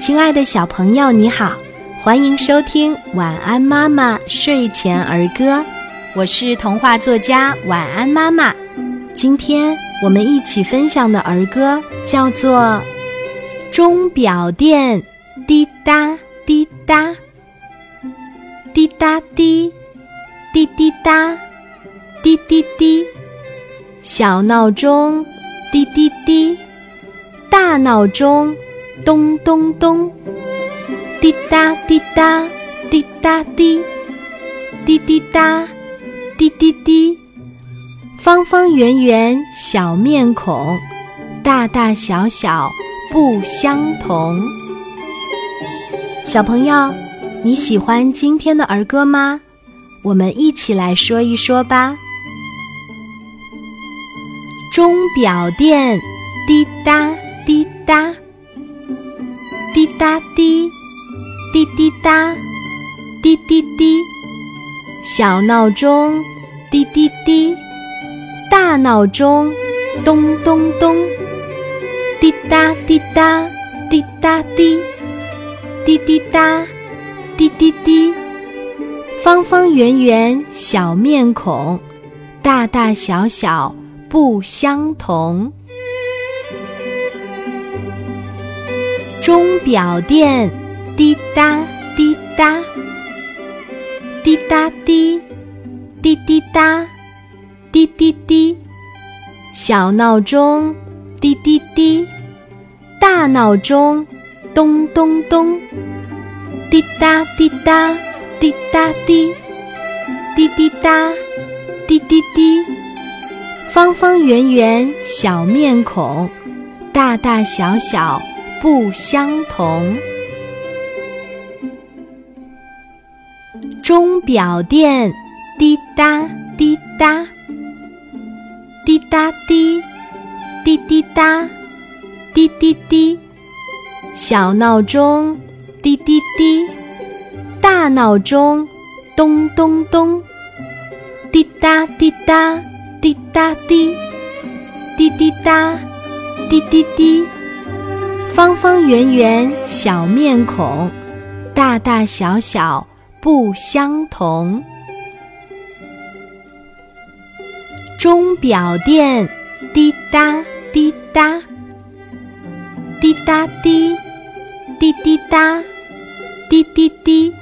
亲爱的小朋友，你好，欢迎收听《晚安妈妈睡前儿歌》，我是童话作家晚安妈妈。今天我们一起分享的儿歌叫做《钟表店滴答滴答滴答滴滴滴答滴滴滴》，小闹钟滴滴滴，大闹钟。咚咚咚，滴答滴答，滴答滴，滴滴答，滴滴滴。方方圆圆小面孔，大大小小不相同。小朋友，你喜欢今天的儿歌吗？我们一起来说一说吧。钟表店，滴答滴答。滴答滴，滴滴答，滴滴滴。小闹钟，滴滴滴；大闹钟，咚咚咚。滴答滴答，滴答滴；滴滴答，滴滴滴。方方圆圆小面孔，大大小小不相同。钟表店，滴答滴答，滴答滴，滴滴答，滴滴滴。小闹钟，滴滴滴；大闹钟，咚咚咚。滴答滴答，滴答滴；滴滴答，滴滴滴。方方圆圆小面孔，大大小小。不相同。钟表店，滴答滴答，滴答滴，滴滴答，滴滴滴。小闹钟，滴滴滴；大闹钟，咚咚咚。滴答滴答，滴答滴，滴滴答，滴滴滴。方方圆圆小面孔，大大小小不相同。钟表店，滴答滴答，滴答滴，滴滴答，滴滴滴。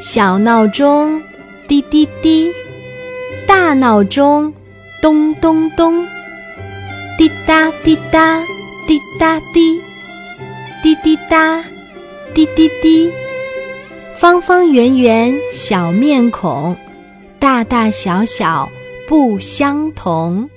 小闹钟，滴滴滴；大闹钟，咚咚咚。滴答滴答，滴答滴。滴滴答，滴滴滴，方方圆圆小面孔，大大小小不相同。